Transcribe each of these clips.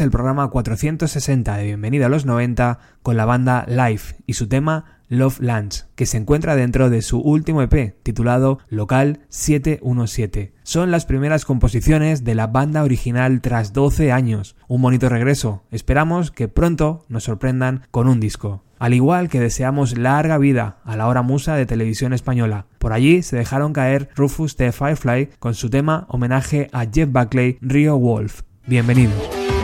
el programa 460 de Bienvenida a los 90 con la banda Life y su tema Love Lunch, que se encuentra dentro de su último EP titulado Local 717. Son las primeras composiciones de la banda original tras 12 años. Un bonito regreso. Esperamos que pronto nos sorprendan con un disco. Al igual que deseamos larga vida a la hora musa de televisión española. Por allí se dejaron caer Rufus de Firefly con su tema homenaje a Jeff Buckley, Rio Wolf. Bienvenidos.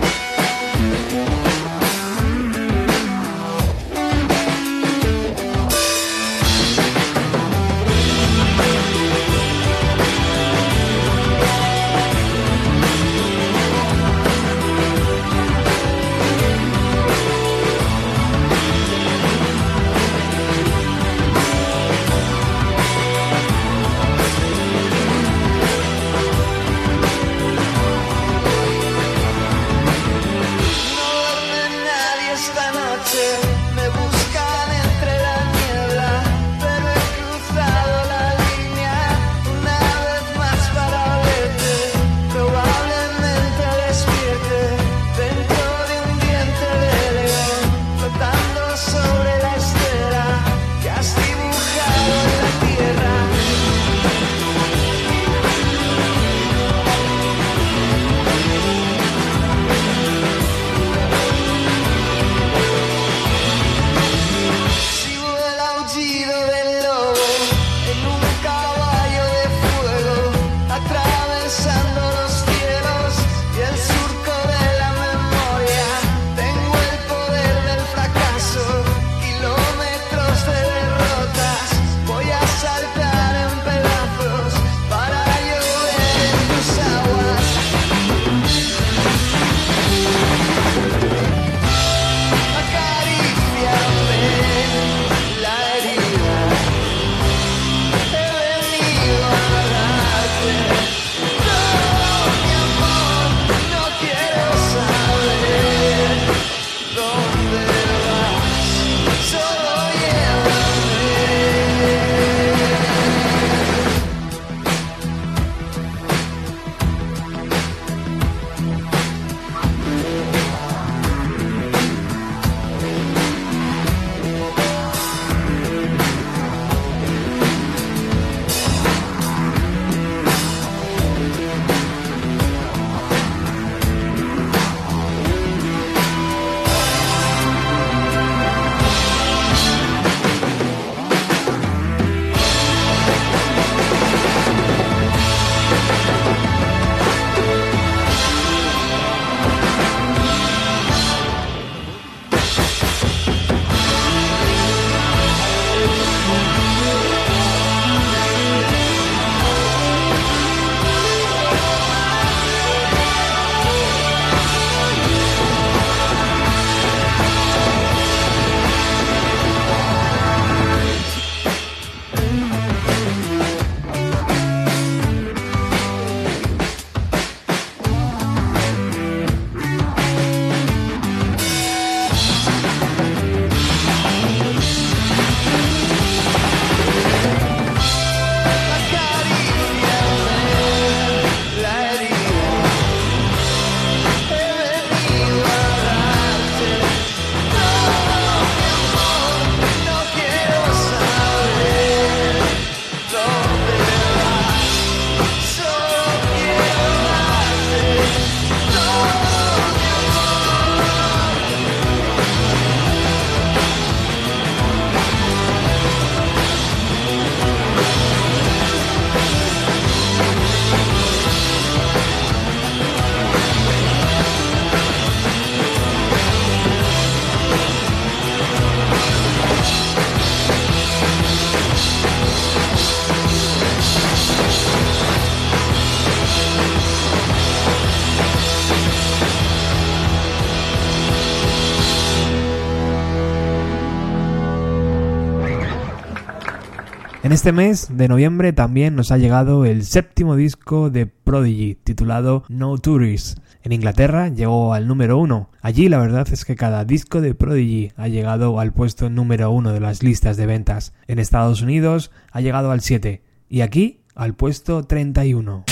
En este mes de noviembre también nos ha llegado el séptimo disco de Prodigy, titulado No Tourist. En Inglaterra llegó al número uno. Allí la verdad es que cada disco de Prodigy ha llegado al puesto número uno de las listas de ventas. En Estados Unidos ha llegado al 7 y aquí al puesto 31.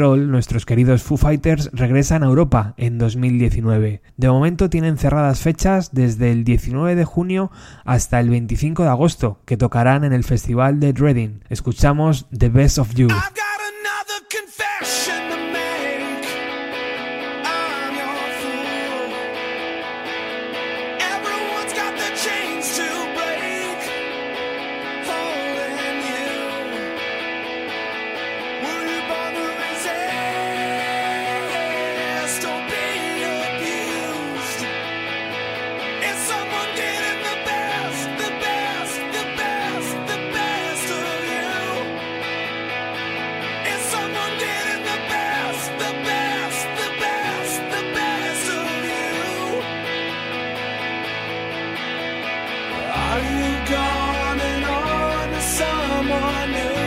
Nuestros queridos Foo Fighters, regresan a Europa en 2019. De momento tienen cerradas fechas desde el 19 de junio hasta el 25 de agosto, que tocarán en el festival de Reading. Escuchamos The Best of You. Are you gone and on to someone new?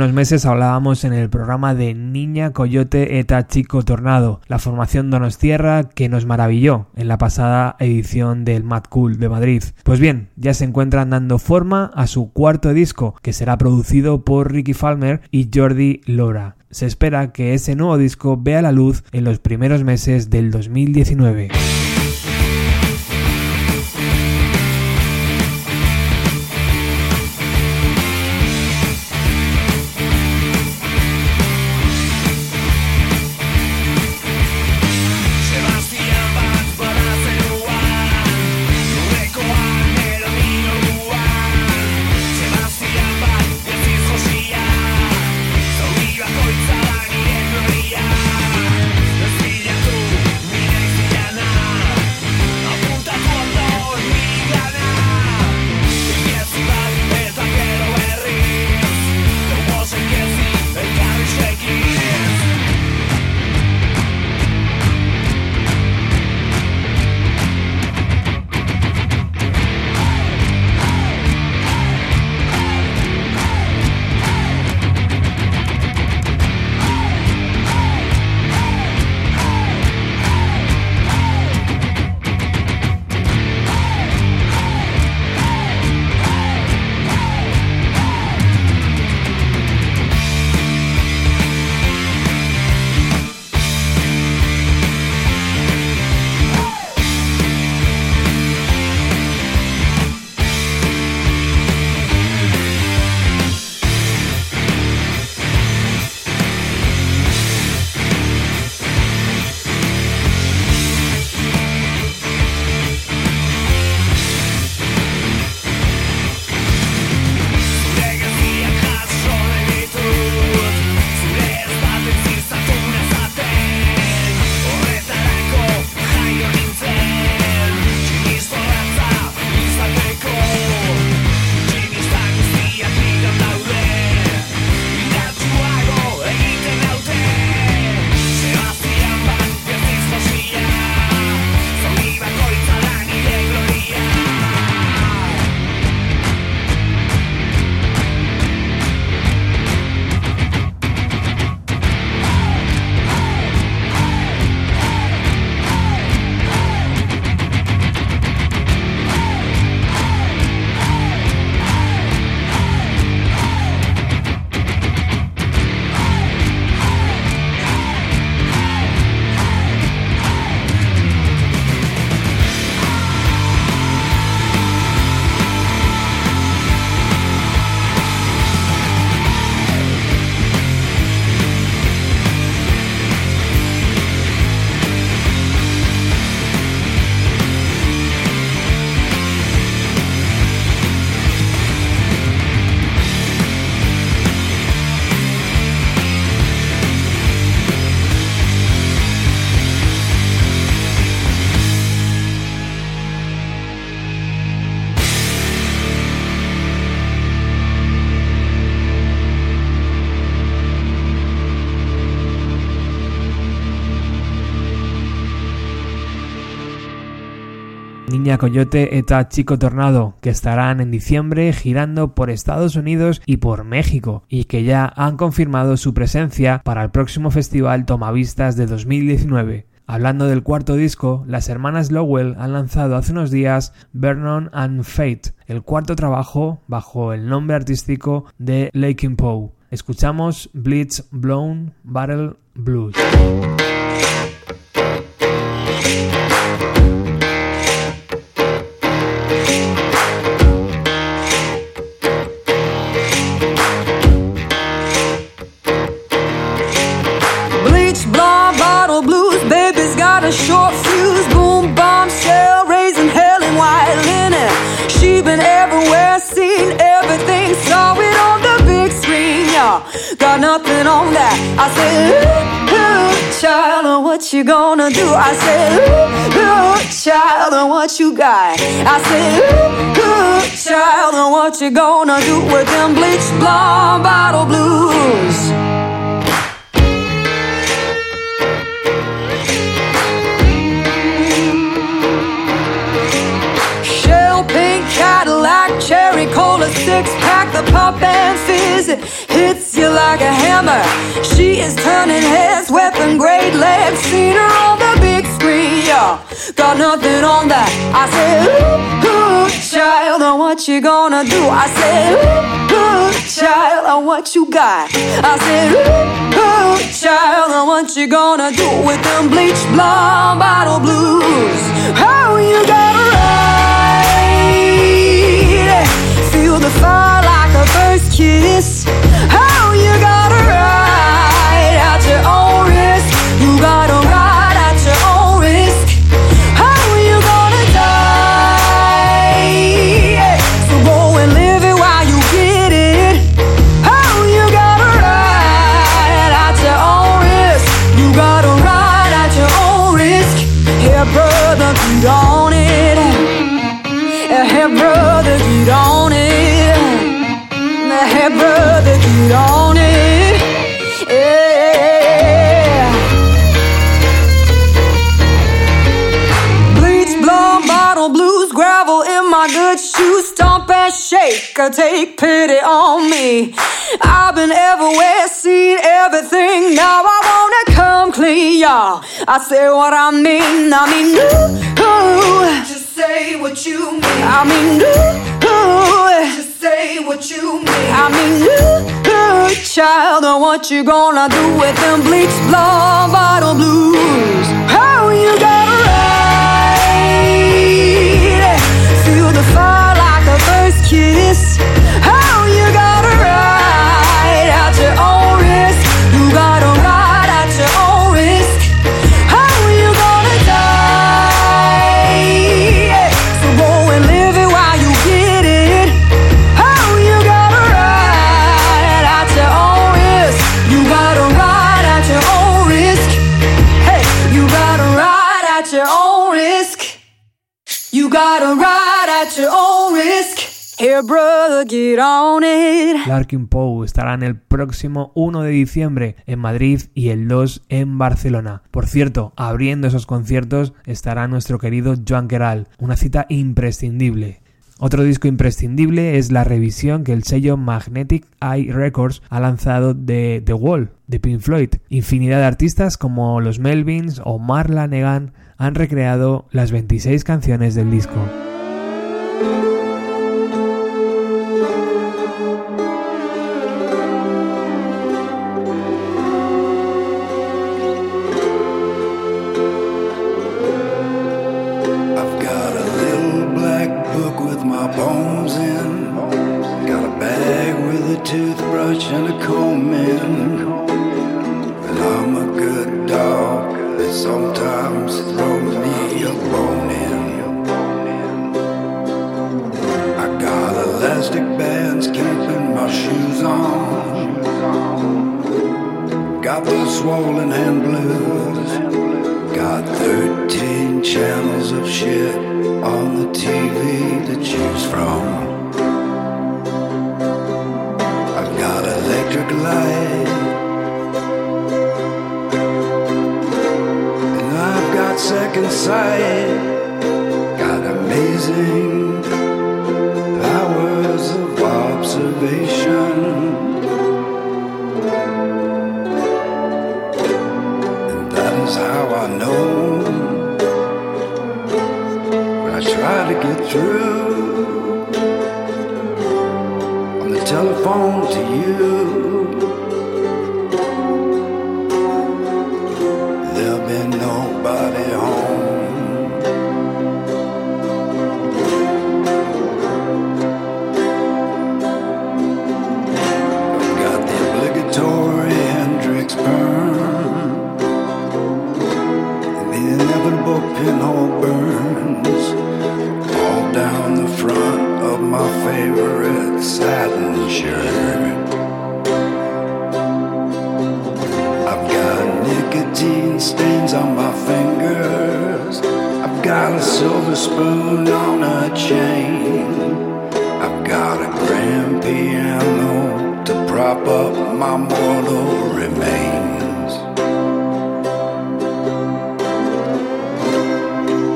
Unos meses hablábamos en el programa de Niña Coyote eta Chico Tornado, la formación Donostierra que nos maravilló en la pasada edición del Mad Cool de Madrid. Pues bien, ya se encuentran dando forma a su cuarto disco, que será producido por Ricky Falmer y Jordi Lora. Se espera que ese nuevo disco vea la luz en los primeros meses del 2019. Coyote eta Chico Tornado, que estarán en diciembre girando por Estados Unidos y por México, y que ya han confirmado su presencia para el próximo festival Tomavistas de 2019. Hablando del cuarto disco, las hermanas Lowell han lanzado hace unos días Vernon and Fate, el cuarto trabajo bajo el nombre artístico de Lakin Poe. Escuchamos Blitz Blown Battle Blues. Nothing on that. I said, ooh, ooh, child, and what you gonna do? I said, ooh, ooh, child, and what you got? I said, ooh, ooh, child, and what you gonna do with them bleach nothing on that. I said, ooh, ooh, child, and what you gonna do? I said, ooh, ooh, child, and what you got? I said, ooh, ooh, child, and what you gonna do with them bleach blonde bottle blues? How you gonna ride? feel the fire like a first kiss. Shake, take pity on me. I've been everywhere, seen everything. Now I wanna come clean, y'all. I say what I mean, I mean, ooh, ooh. Just say what you mean. I mean, ooh, ooh. Just say what you mean. I mean, ooh, ooh, child, what you gonna do with them bleach blonde bottle blues? How you gonna brother, get on it. Larkin Poe estará en el próximo 1 de diciembre en Madrid y el 2 en Barcelona. Por cierto, abriendo esos conciertos estará nuestro querido Joan Queral, una cita imprescindible. Otro disco imprescindible es la revisión que el sello Magnetic Eye Records ha lanzado de The Wall, de Pink Floyd. Infinidad de artistas como los Melvins o Marla Negan han recreado las 26 canciones del disco. Swollen hand prop up my mortal remains.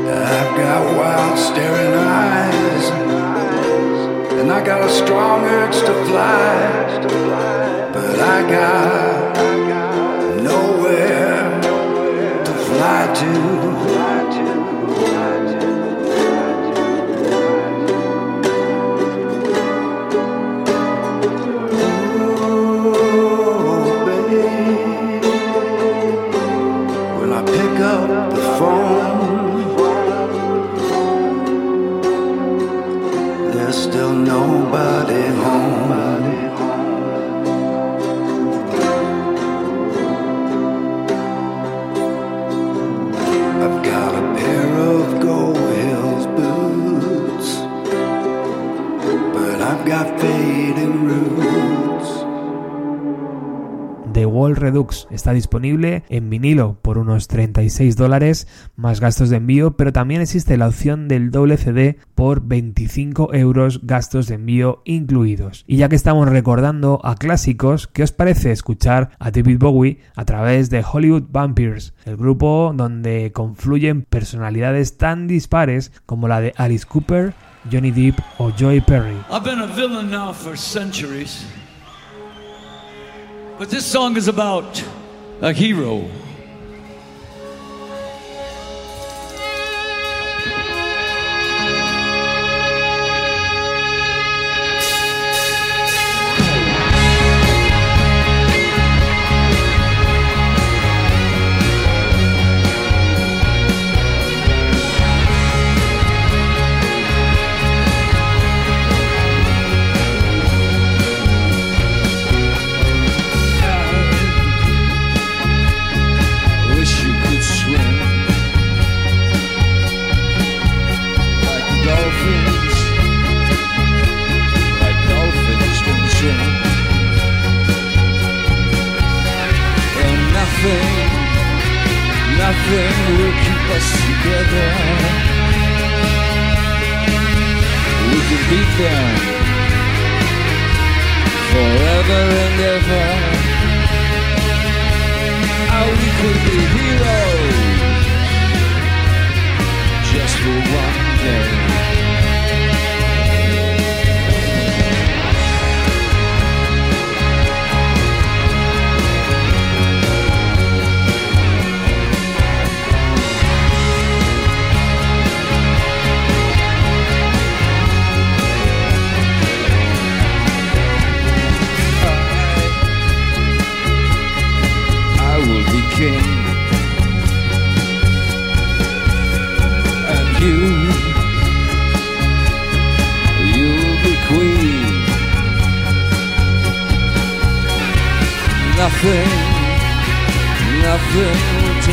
I've got wild staring eyes, and I got a strong urge to fly, but I got Redux está disponible en vinilo por unos 36 dólares más gastos de envío, pero también existe la opción del doble CD por 25 euros gastos de envío incluidos. Y ya que estamos recordando a clásicos, ¿qué os parece escuchar a David Bowie a través de Hollywood Vampires, el grupo donde confluyen personalidades tan dispares como la de Alice Cooper, Johnny Depp o Joy Perry? I've been a villain now for centuries. But this song is about a hero.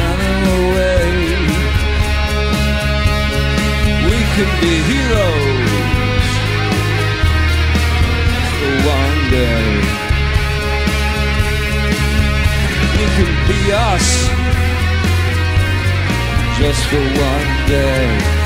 Will away. We can be heroes for one day. You can be us just for one day.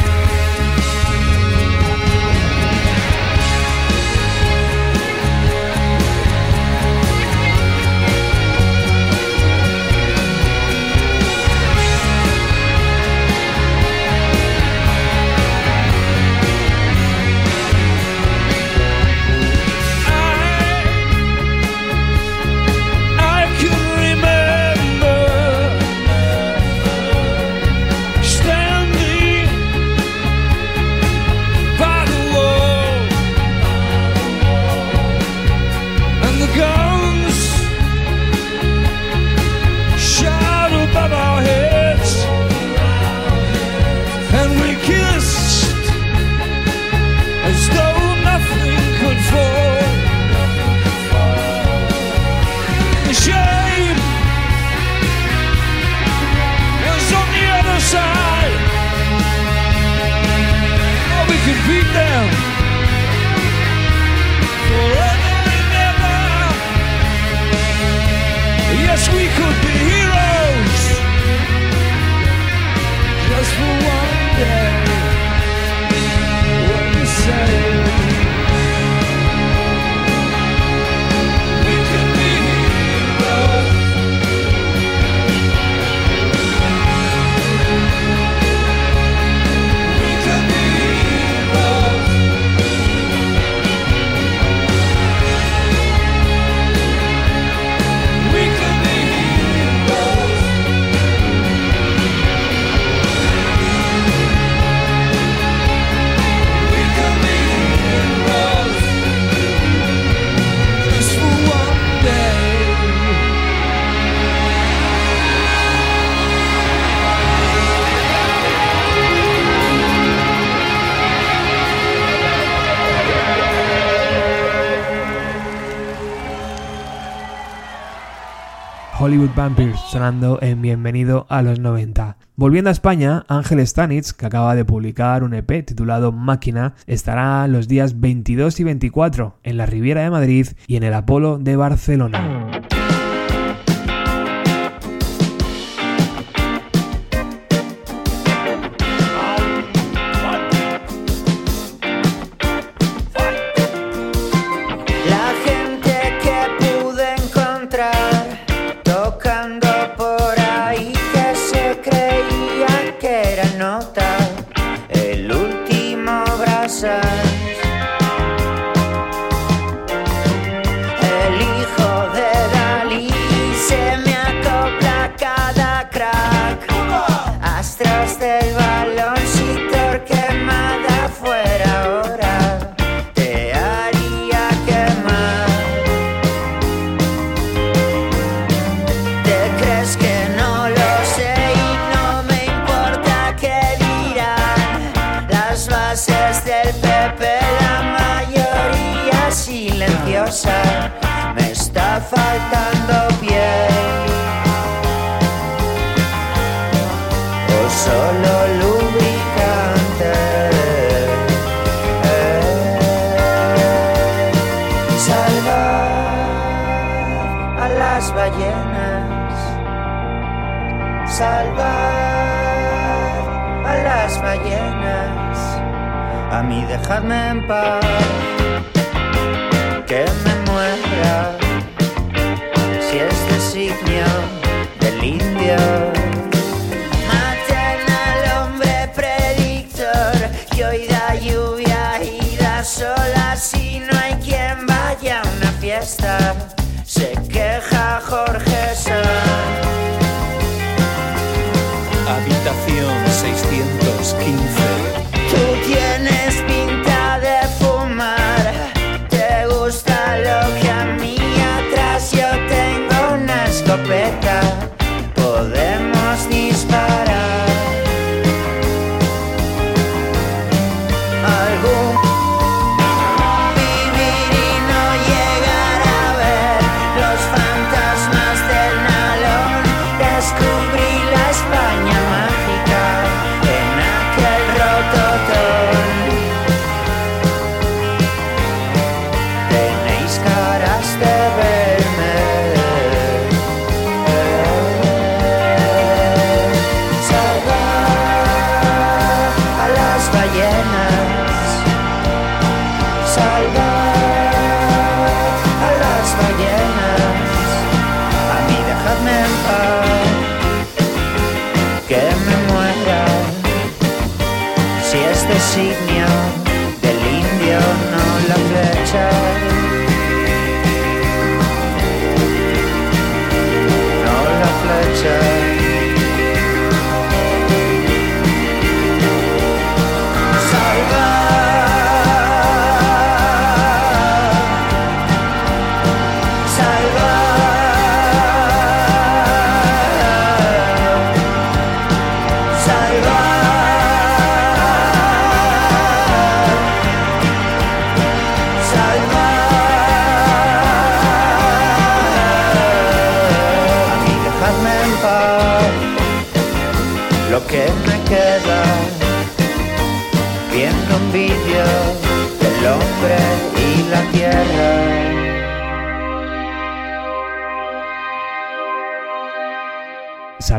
Vampires sonando en Bienvenido a los 90. Volviendo a España, Ángel Stanitz, que acaba de publicar un EP titulado Máquina, estará los días 22 y 24 en la Riviera de Madrid y en el Apolo de Barcelona.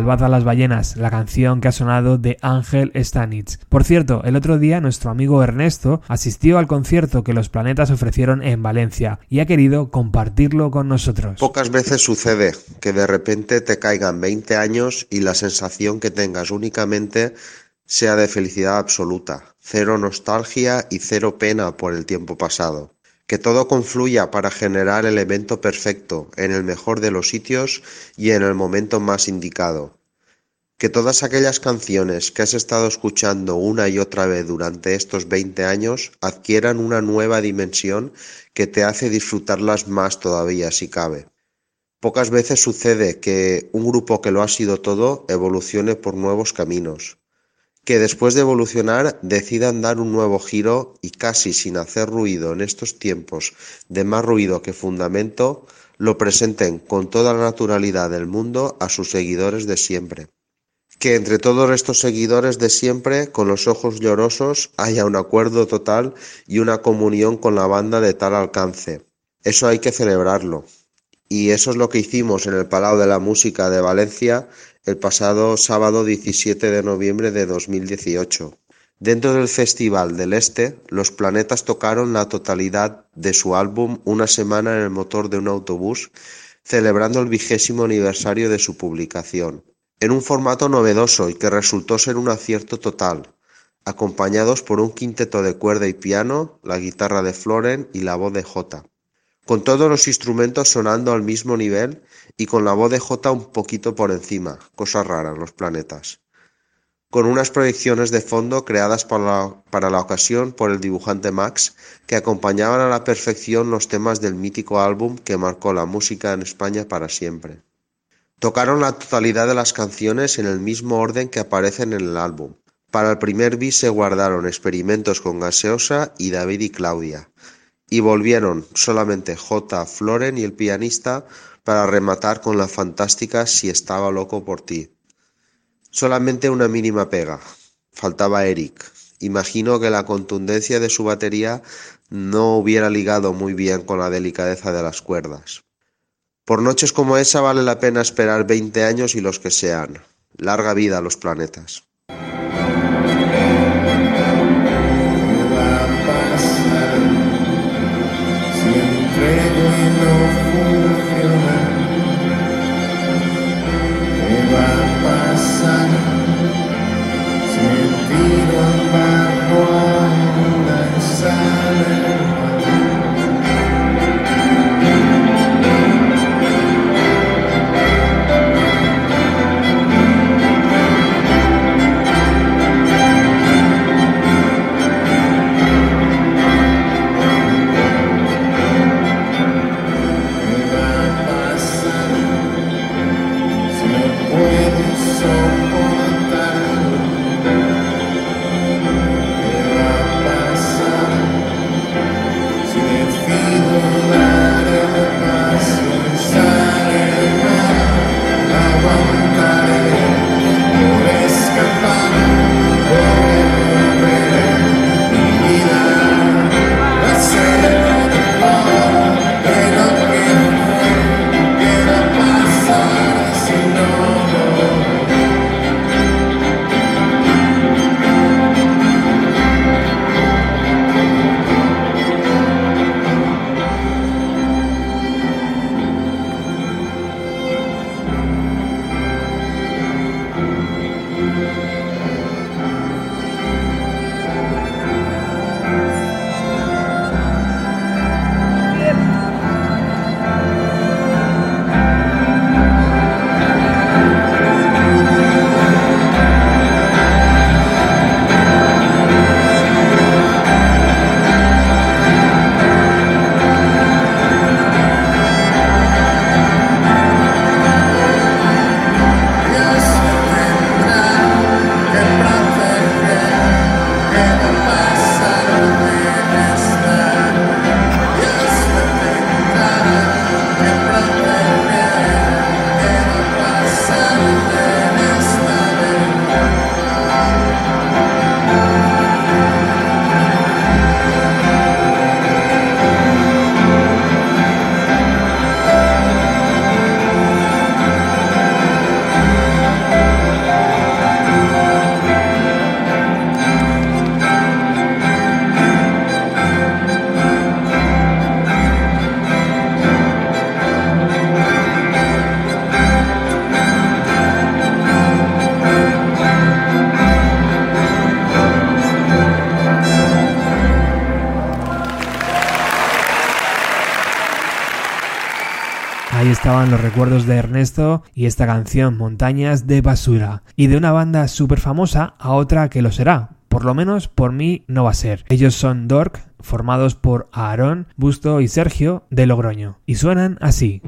Salvad las ballenas, la canción que ha sonado de Ángel Stanitz. Por cierto, el otro día nuestro amigo Ernesto asistió al concierto que los planetas ofrecieron en Valencia y ha querido compartirlo con nosotros. Pocas veces sucede que de repente te caigan 20 años y la sensación que tengas únicamente sea de felicidad absoluta, cero nostalgia y cero pena por el tiempo pasado. Que todo confluya para generar el evento perfecto, en el mejor de los sitios y en el momento más indicado. Que todas aquellas canciones que has estado escuchando una y otra vez durante estos 20 años adquieran una nueva dimensión que te hace disfrutarlas más todavía si cabe. Pocas veces sucede que un grupo que lo ha sido todo evolucione por nuevos caminos, que después de evolucionar decidan dar un nuevo giro y casi sin hacer ruido en estos tiempos de más ruido que fundamento, lo presenten con toda la naturalidad del mundo a sus seguidores de siempre. Que entre todos estos seguidores de siempre, con los ojos llorosos, haya un acuerdo total y una comunión con la banda de tal alcance. Eso hay que celebrarlo. Y eso es lo que hicimos en el Palau de la Música de Valencia el pasado sábado 17 de noviembre de 2018. Dentro del Festival del Este, los planetas tocaron la totalidad de su álbum Una semana en el motor de un autobús, celebrando el vigésimo aniversario de su publicación, en un formato novedoso y que resultó ser un acierto total, acompañados por un quinteto de cuerda y piano, la guitarra de Floren y la voz de Jota con todos los instrumentos sonando al mismo nivel y con la voz de J un poquito por encima, cosa rara en los planetas. Con unas proyecciones de fondo creadas para la, para la ocasión por el dibujante Max, que acompañaban a la perfección los temas del mítico álbum que marcó la música en España para siempre. Tocaron la totalidad de las canciones en el mismo orden que aparecen en el álbum. Para el primer bis se guardaron experimentos con Gaseosa y David y Claudia, y volvieron solamente J. Floren y el pianista para rematar con la fantástica Si estaba loco por ti. Solamente una mínima pega. Faltaba Eric. Imagino que la contundencia de su batería no hubiera ligado muy bien con la delicadeza de las cuerdas. Por noches como esa vale la pena esperar veinte años y los que sean. Larga vida a los planetas. Recuerdos de Ernesto y esta canción Montañas de Basura. Y de una banda súper famosa a otra que lo será. Por lo menos por mí no va a ser. Ellos son Dork, formados por Aarón, Busto y Sergio de Logroño. Y suenan así.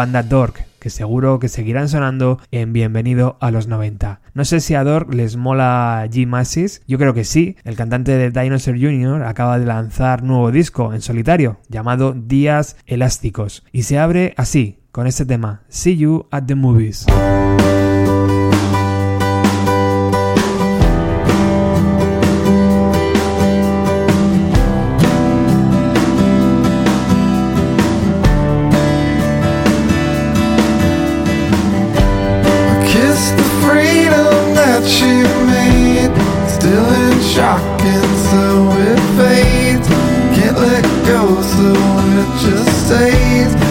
Banda Dork, que seguro que seguirán sonando en Bienvenido a los 90. No sé si a Dork les mola G Massis, yo creo que sí. El cantante de Dinosaur Jr. acaba de lanzar nuevo disco en solitario llamado Días Elásticos y se abre así, con este tema, See You at the Movies. Still shock, and so it fades. Can't let go, so it just stays.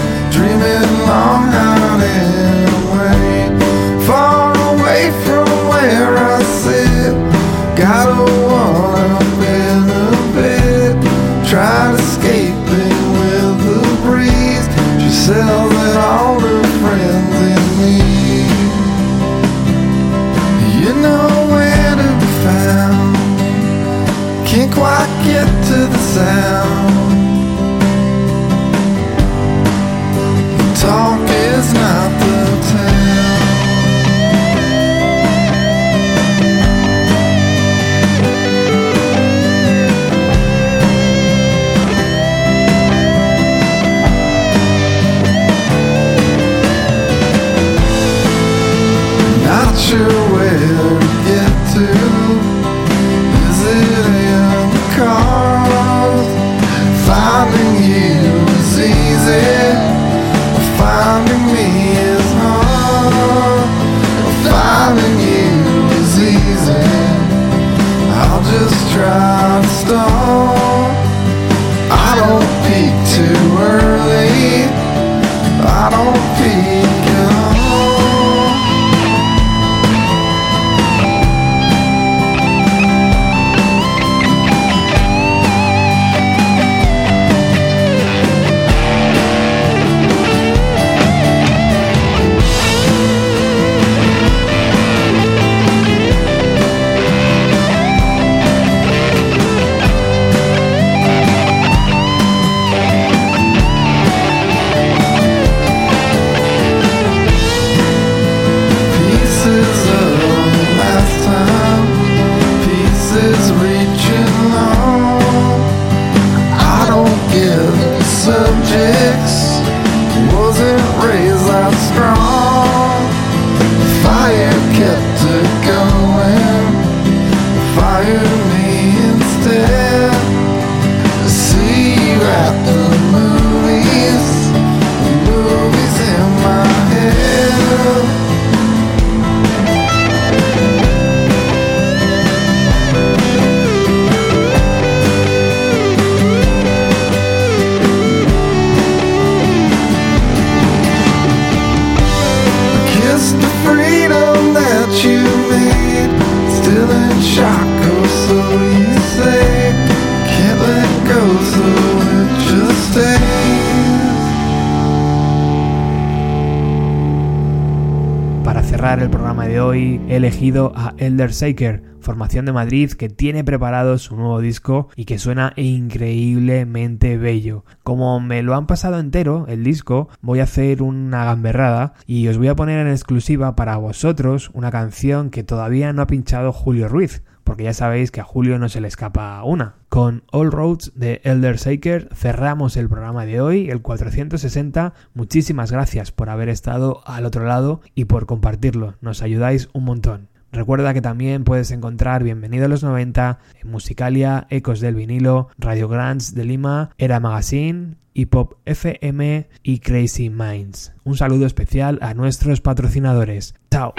Elegido a Elder Shaker, formación de Madrid que tiene preparado su nuevo disco y que suena increíblemente bello. Como me lo han pasado entero el disco, voy a hacer una gamberrada y os voy a poner en exclusiva para vosotros una canción que todavía no ha pinchado Julio Ruiz, porque ya sabéis que a Julio no se le escapa una. Con All Roads de Elder Shaker cerramos el programa de hoy, el 460. Muchísimas gracias por haber estado al otro lado y por compartirlo, nos ayudáis un montón. Recuerda que también puedes encontrar Bienvenido a los 90 en Musicalia, Ecos del Vinilo, Radio Grants de Lima, Era Magazine, Hip Hop FM y Crazy Minds. Un saludo especial a nuestros patrocinadores. ¡Chao!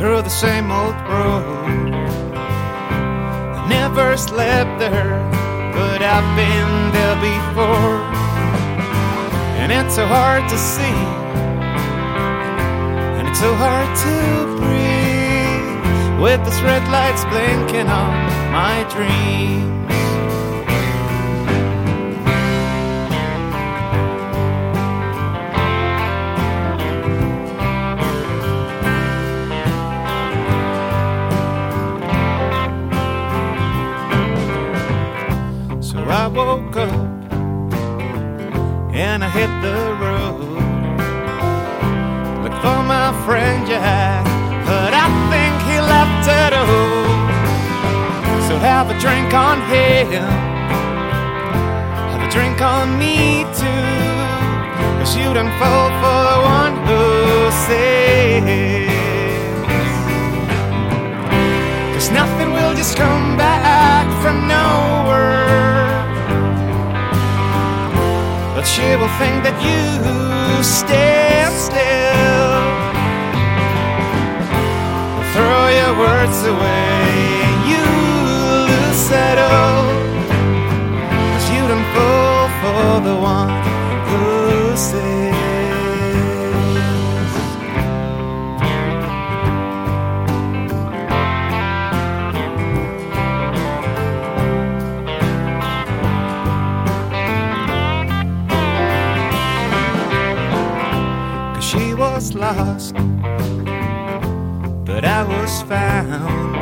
Through the same old road. I never slept there, but I've been there before. And it's so hard to see, and it's so hard to breathe with the red lights blinking on my dreams. woke up and I hit the road. Look for my friend Jack, but I think he left at home. So have a drink on him, have a drink on me too. Cause you done fall for the one who says, Cause nothing will just come. She will think that you stand still. Throw your words away you lose settle. Cause you don't fall for the one who says. Was found.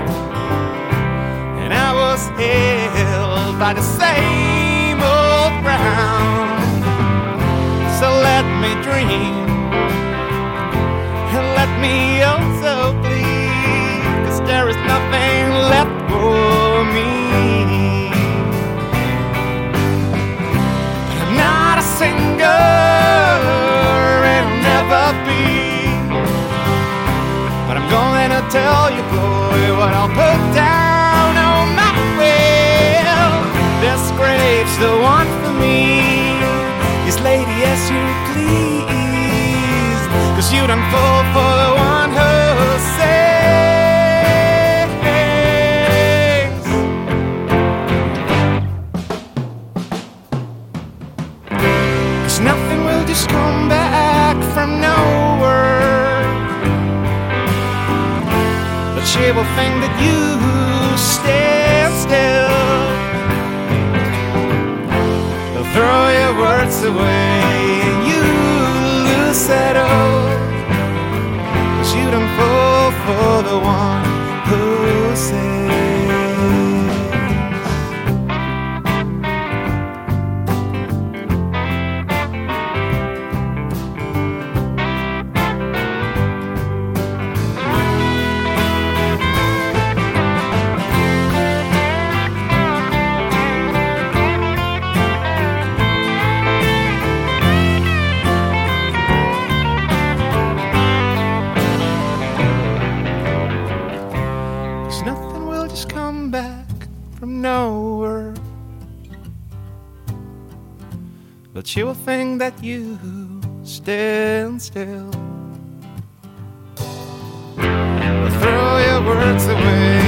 And I was held by the same old ground. So let me dream, and let me also bleed. Cause there is nothing left for me. I'm not a singer, tell you, boy, what I'll put down on my will. This grave's the one for me. Yes, lady, yes, you please. Cause you don't fall for the But she will think that you stand still. They'll throw your words away and you lose settle. Cause you don't fall for the one that you stand still. Throw your words away